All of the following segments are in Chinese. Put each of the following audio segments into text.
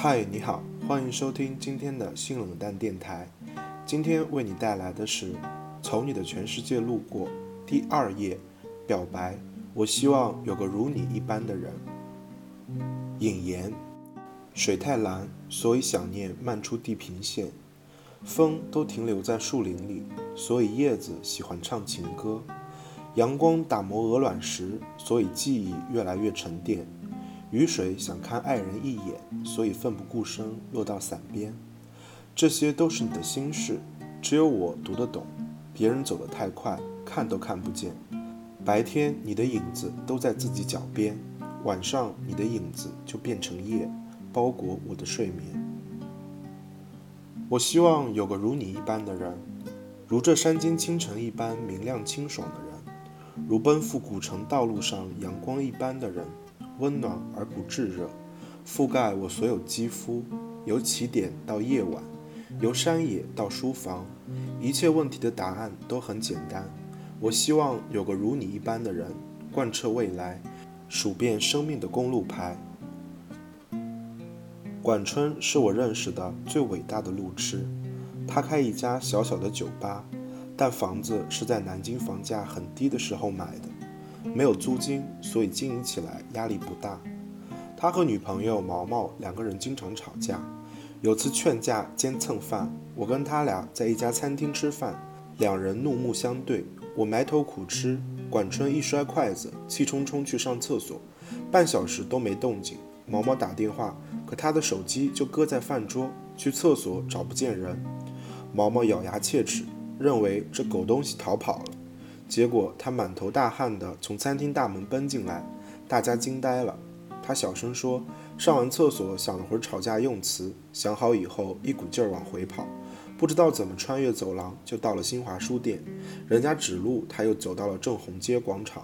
嗨，你好，欢迎收听今天的新冷淡电台。今天为你带来的是《从你的全世界路过》第二页，表白。我希望有个如你一般的人。引言：水太蓝，所以想念漫出地平线。风都停留在树林里，所以叶子喜欢唱情歌。阳光打磨鹅卵石，所以记忆越来越沉淀。雨水想看爱人一眼，所以奋不顾身落到伞边。这些都是你的心事，只有我读得懂。别人走得太快，看都看不见。白天你的影子都在自己脚边，晚上你的影子就变成夜，包裹我的睡眠。我希望有个如你一般的人，如这山间清晨一般明亮清爽的人，如奔赴古城道路上阳光一般的人。温暖而不炙热，覆盖我所有肌肤，由起点到夜晚，由山野到书房，一切问题的答案都很简单。我希望有个如你一般的人，贯彻未来，数遍生命的公路牌。管春是我认识的最伟大的路痴，他开一家小小的酒吧，但房子是在南京房价很低的时候买的。没有租金，所以经营起来压力不大。他和女朋友毛毛两个人经常吵架，有次劝架兼蹭饭，我跟他俩在一家餐厅吃饭，两人怒目相对。我埋头苦吃，管春一摔筷子，气冲冲去上厕所，半小时都没动静。毛毛打电话，可他的手机就搁在饭桌，去厕所找不见人。毛毛咬牙切齿，认为这狗东西逃跑了。结果他满头大汗地从餐厅大门奔进来，大家惊呆了。他小声说：“上完厕所想了会儿吵架用词，想好以后一股劲儿往回跑，不知道怎么穿越走廊就到了新华书店，人家指路他又走到了正红街广场，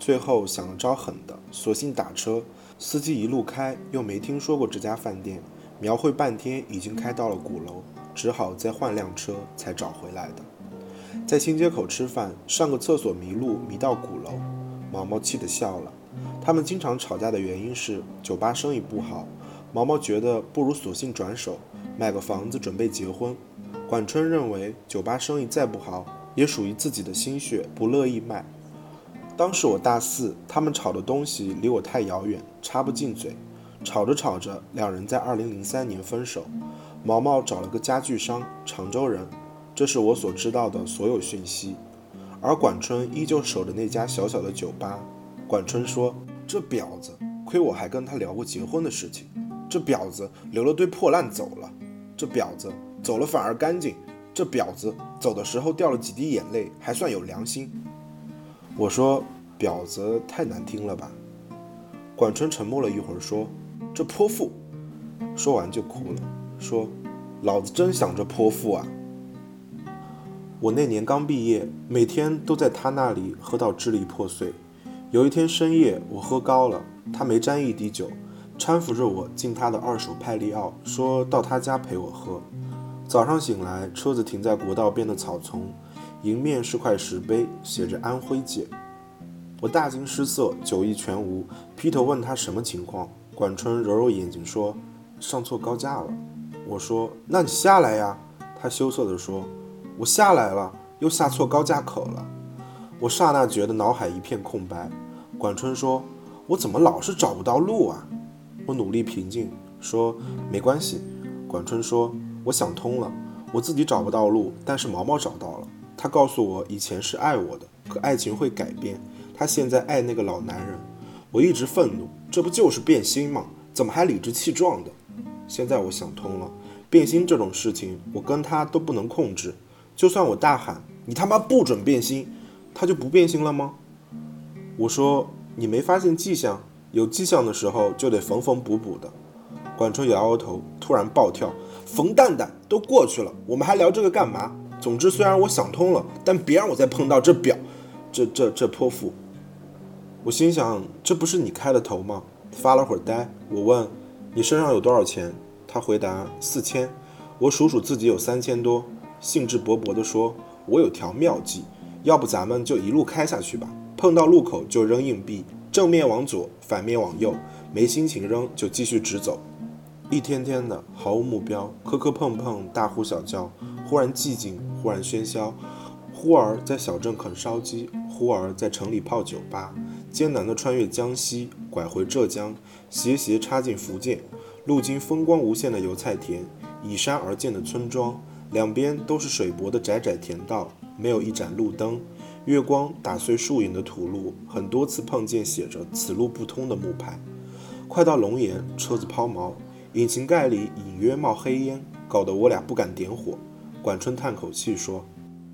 最后想了招狠的，索性打车，司机一路开又没听说过这家饭店，描绘半天已经开到了鼓楼，只好再换辆车才找回来的。”在新街口吃饭，上个厕所迷路，迷到鼓楼，毛毛气得笑了。他们经常吵架的原因是酒吧生意不好，毛毛觉得不如索性转手买个房子准备结婚。管春认为酒吧生意再不好，也属于自己的心血，不乐意卖。当时我大四，他们吵的东西离我太遥远，插不进嘴。吵着吵着，两人在2003年分手。毛毛找了个家具商，常州人。这是我所知道的所有讯息，而管春依旧守着那家小小的酒吧。管春说：“这婊子，亏我还跟他聊过结婚的事情。这婊子留了堆破烂走了，这婊子走了反而干净。这婊子走的时候掉了几滴眼泪，还算有良心。”我说：“婊子太难听了吧？”管春沉默了一会儿，说：“这泼妇。”说完就哭了，说：“老子真想着泼妇啊！”我那年刚毕业，每天都在他那里喝到支离破碎。有一天深夜，我喝高了，他没沾一滴酒，搀扶着我进他的二手派利奥，说到他家陪我喝。早上醒来，车子停在国道边的草丛，迎面是块石碑，写着“安徽界”。我大惊失色，酒意全无，劈头问他什么情况。管春揉揉眼睛说：“上错高架了。”我说：“那你下来呀。”他羞涩地说。我下来了，又下错高架口了。我刹那觉得脑海一片空白。管春说：“我怎么老是找不到路啊？”我努力平静说：“没关系。”管春说：“我想通了，我自己找不到路，但是毛毛找到了。他告诉我以前是爱我的，可爱情会改变。他现在爱那个老男人。我一直愤怒，这不就是变心吗？怎么还理直气壮的？现在我想通了，变心这种事情，我跟他都不能控制。”就算我大喊“你他妈不准变心”，他就不变心了吗？我说你没发现迹象，有迹象的时候就得缝缝补补的。管春摇摇头，突然暴跳：“冯蛋蛋，都过去了，我们还聊这个干嘛？总之，虽然我想通了，但别让我再碰到这表，这这这泼妇。”我心想，这不是你开的头吗？发了会儿呆，我问你身上有多少钱？他回答四千。我数数自己有三千多。兴致勃勃地说：“我有条妙计，要不咱们就一路开下去吧。碰到路口就扔硬币，正面往左，反面往右。没心情扔就继续直走。”一天天的毫无目标，磕磕碰碰，大呼小叫，忽然寂静，忽然喧嚣，忽而在小镇啃烧鸡，忽而在城里泡酒吧，艰难地穿越江西，拐回浙江，斜斜插进福建，路经风光无限的油菜田，依山而建的村庄，两边都是水泊的窄窄田道，没有一盏路灯，月光打碎树影的土路，很多次碰见写着“此路不通”的木牌。快到龙岩，车子抛锚。引擎盖里隐约冒黑烟，搞得我俩不敢点火。管春叹口气说：“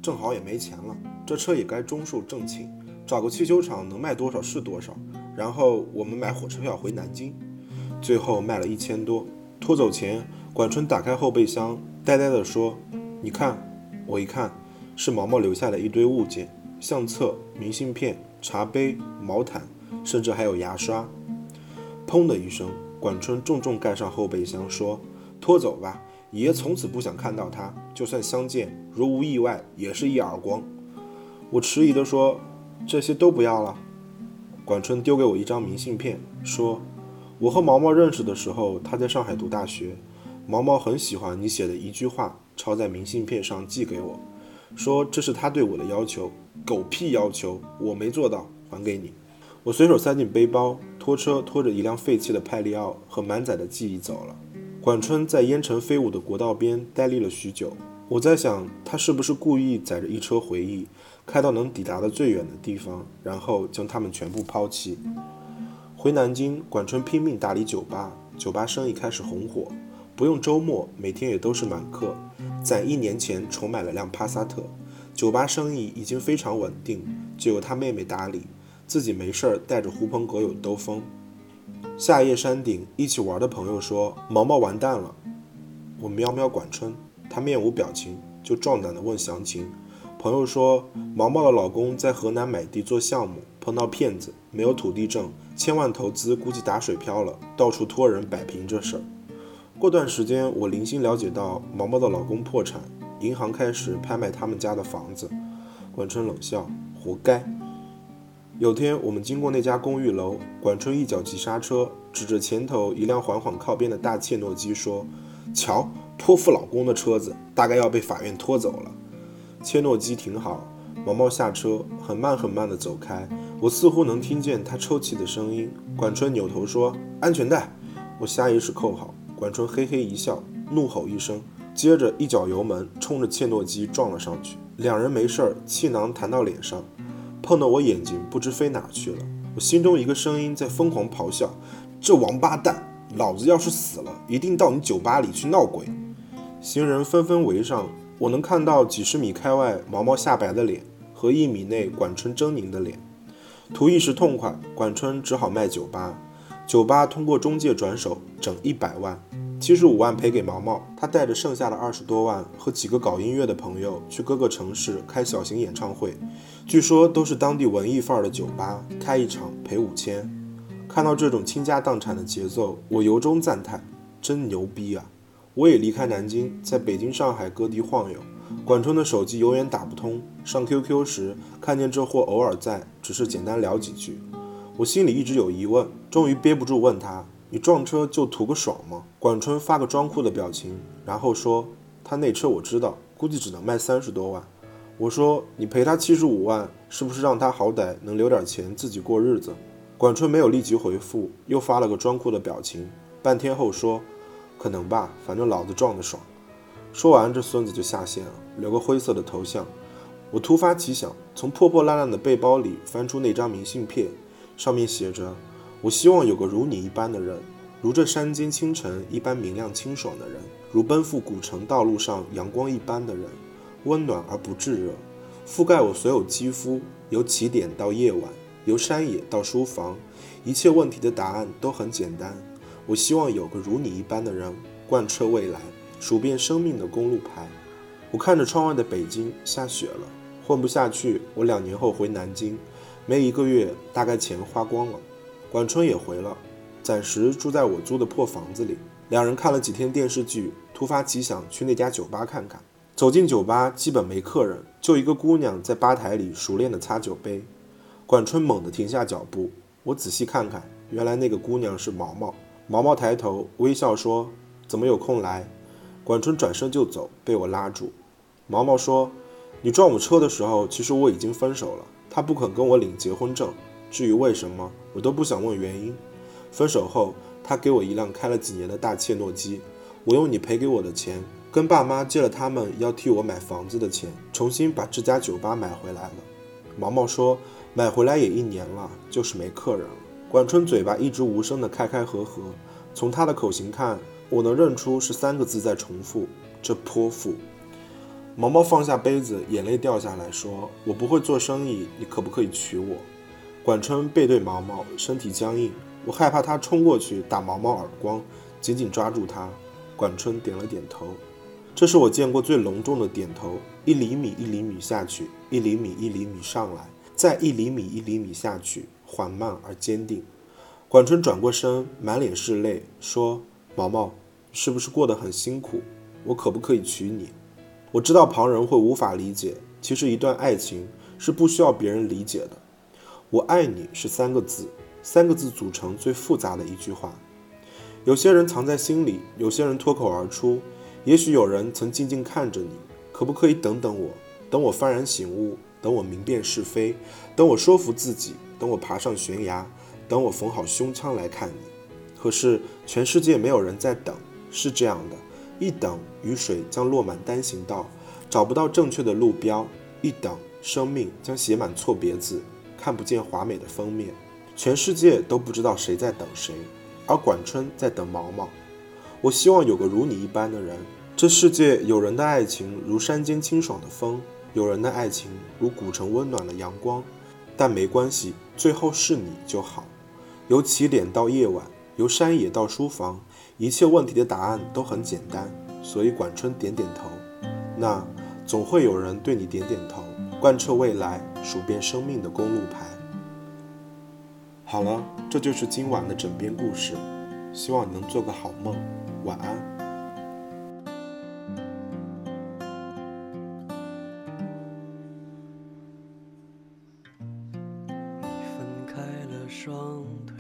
正好也没钱了，这车也该中数正寝，找个汽修厂能卖多少是多少。然后我们买火车票回南京，最后卖了一千多。拖走前，管春打开后备箱，呆呆地说：‘你看。’我一看，是毛毛留下的一堆物件：相册、明信片、茶杯、毛毯，甚至还有牙刷。砰的一声。”管春重重盖上后备箱，说：“拖走吧，爷从此不想看到他。就算相见，如无意外，也是一耳光。”我迟疑地说：“这些都不要了。”管春丢给我一张明信片，说：“我和毛毛认识的时候，他在上海读大学。毛毛很喜欢你写的一句话，抄在明信片上寄给我，说这是他对我的要求。狗屁要求，我没做到，还给你。”我随手塞进背包，拖车拖着一辆废弃的派利奥和满载的记忆走了。管春在烟尘飞舞的国道边呆立了许久，我在想，他是不是故意载着一车回忆，开到能抵达的最远的地方，然后将他们全部抛弃。回南京，管春拼命打理酒吧，酒吧生意开始红火，不用周末，每天也都是满客。攒一年前重买了辆帕萨特，酒吧生意已经非常稳定，就由他妹妹打理。自己没事儿，带着狐朋狗友兜风。夏夜山顶一起玩的朋友说：“毛毛完蛋了。”我喵喵管春，他面无表情，就壮胆地问详情。朋友说：“毛毛的老公在河南买地做项目，碰到骗子，没有土地证，千万投资估计打水漂了，到处托人摆平这事儿。”过段时间，我零星了解到毛毛的老公破产，银行开始拍卖他们家的房子。管春冷笑：“活该。”有天，我们经过那家公寓楼，管春一脚急刹车，指着前头一辆缓缓靠边的大切诺基说：“瞧，托付老公的车子，大概要被法院拖走了。”切诺基停好，毛毛下车，很慢很慢地走开。我似乎能听见他抽泣的声音。管春扭头说：“安全带。”我下意识扣好。管春嘿嘿一笑，怒吼一声，接着一脚油门，冲着切诺基撞了上去。两人没事儿，气囊弹到脸上。碰到我眼睛不知飞哪去了，我心中一个声音在疯狂咆哮：“这王八蛋，老子要是死了，一定到你酒吧里去闹鬼！”行人纷纷围上，我能看到几十米开外毛毛下白的脸和一米内管春狰狞的脸。图一时痛快，管春只好卖酒吧，酒吧通过中介转手，整一百万。七十五万赔给毛毛，他带着剩下的二十多万和几个搞音乐的朋友去各个城市开小型演唱会，据说都是当地文艺范儿的酒吧，开一场赔五千。看到这种倾家荡产的节奏，我由衷赞叹，真牛逼啊！我也离开南京，在北京、上海各地晃悠。管春的手机永远打不通，上 QQ 时看见这货偶尔在，只是简单聊几句。我心里一直有疑问，终于憋不住问他。你撞车就图个爽吗？管春发个装酷的表情，然后说：“他那车我知道，估计只能卖三十多万。”我说：“你赔他七十五万，是不是让他好歹能留点钱自己过日子？”管春没有立即回复，又发了个装酷的表情。半天后说：“可能吧，反正老子撞得爽。”说完，这孙子就下线了，留个灰色的头像。我突发奇想，从破破烂烂的背包里翻出那张明信片，上面写着。我希望有个如你一般的人，如这山间清晨一般明亮清爽的人，如奔赴古城道路上阳光一般的人，温暖而不炙热，覆盖我所有肌肤，由起点到夜晚，由山野到书房，一切问题的答案都很简单。我希望有个如你一般的人，贯彻未来，数遍生命的公路牌。我看着窗外的北京，下雪了，混不下去。我两年后回南京，没一个月，大概钱花光了。管春也回了，暂时住在我租的破房子里。两人看了几天电视剧，突发奇想去那家酒吧看看。走进酒吧，基本没客人，就一个姑娘在吧台里熟练地擦酒杯。管春猛地停下脚步，我仔细看看，原来那个姑娘是毛毛。毛毛抬头微笑说：“怎么有空来？”管春转身就走，被我拉住。毛毛说：“你撞我车的时候，其实我已经分手了。他不肯跟我领结婚证，至于为什么，我都不想问原因。分手后，他给我一辆开了几年的大切诺基，我用你赔给我的钱，跟爸妈借了他们要替我买房子的钱，重新把这家酒吧买回来了。”毛毛说：“买回来也一年了，就是没客人了。”管春嘴巴一直无声的开开合合，从他的口型看。我能认出是三个字在重复，这泼妇。毛毛放下杯子，眼泪掉下来说：“我不会做生意，你可不可以娶我？”管春背对毛毛，身体僵硬，我害怕他冲过去打毛毛耳光，紧紧抓住他。管春点了点头，这是我见过最隆重的点头，一厘米一厘米下去，一厘米一厘米上来，再一厘米一厘米下去，缓慢而坚定。管春转过身，满脸是泪，说：“毛毛。”是不是过得很辛苦？我可不可以娶你？我知道旁人会无法理解，其实一段爱情是不需要别人理解的。我爱你是三个字，三个字组成最复杂的一句话。有些人藏在心里，有些人脱口而出。也许有人曾静静看着你，可不可以等等我？等我幡然醒悟，等我明辨是非，等我说服自己，等我爬上悬崖，等我缝好胸腔来看你。可是全世界没有人在等。是这样的，一等雨水将落满单行道，找不到正确的路标；一等生命将写满错别字，看不见华美的封面。全世界都不知道谁在等谁，而管春在等毛毛。我希望有个如你一般的人。这世界有人的爱情如山间清爽的风，有人的爱情如古城温暖的阳光。但没关系，最后是你就好。由起点到夜晚，由山野到书房。一切问题的答案都很简单，所以管春点点头。那总会有人对你点点头，贯彻未来，数遍生命的公路牌。好了，这就是今晚的枕边故事，希望你能做个好梦，晚安。双腿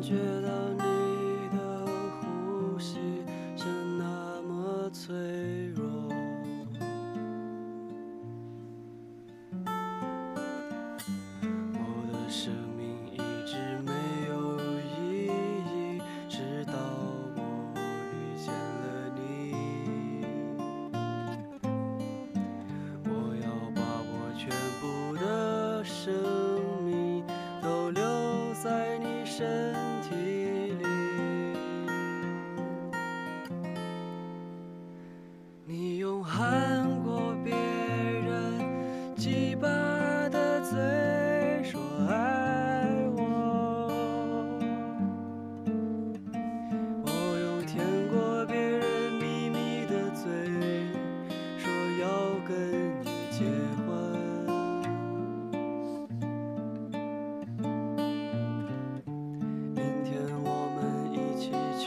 觉到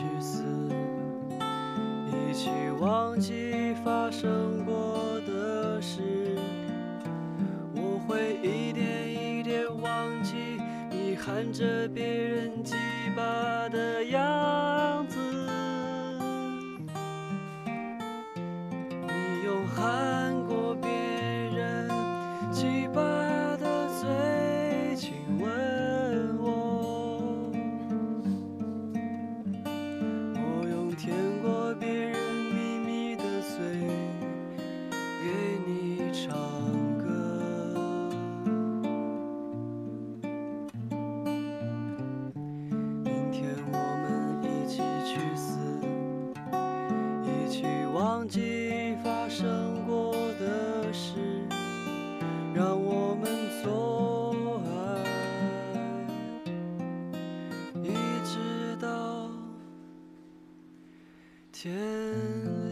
去死！一起忘记发生过的事，我会一点一点忘记你喊着别人鸡巴天。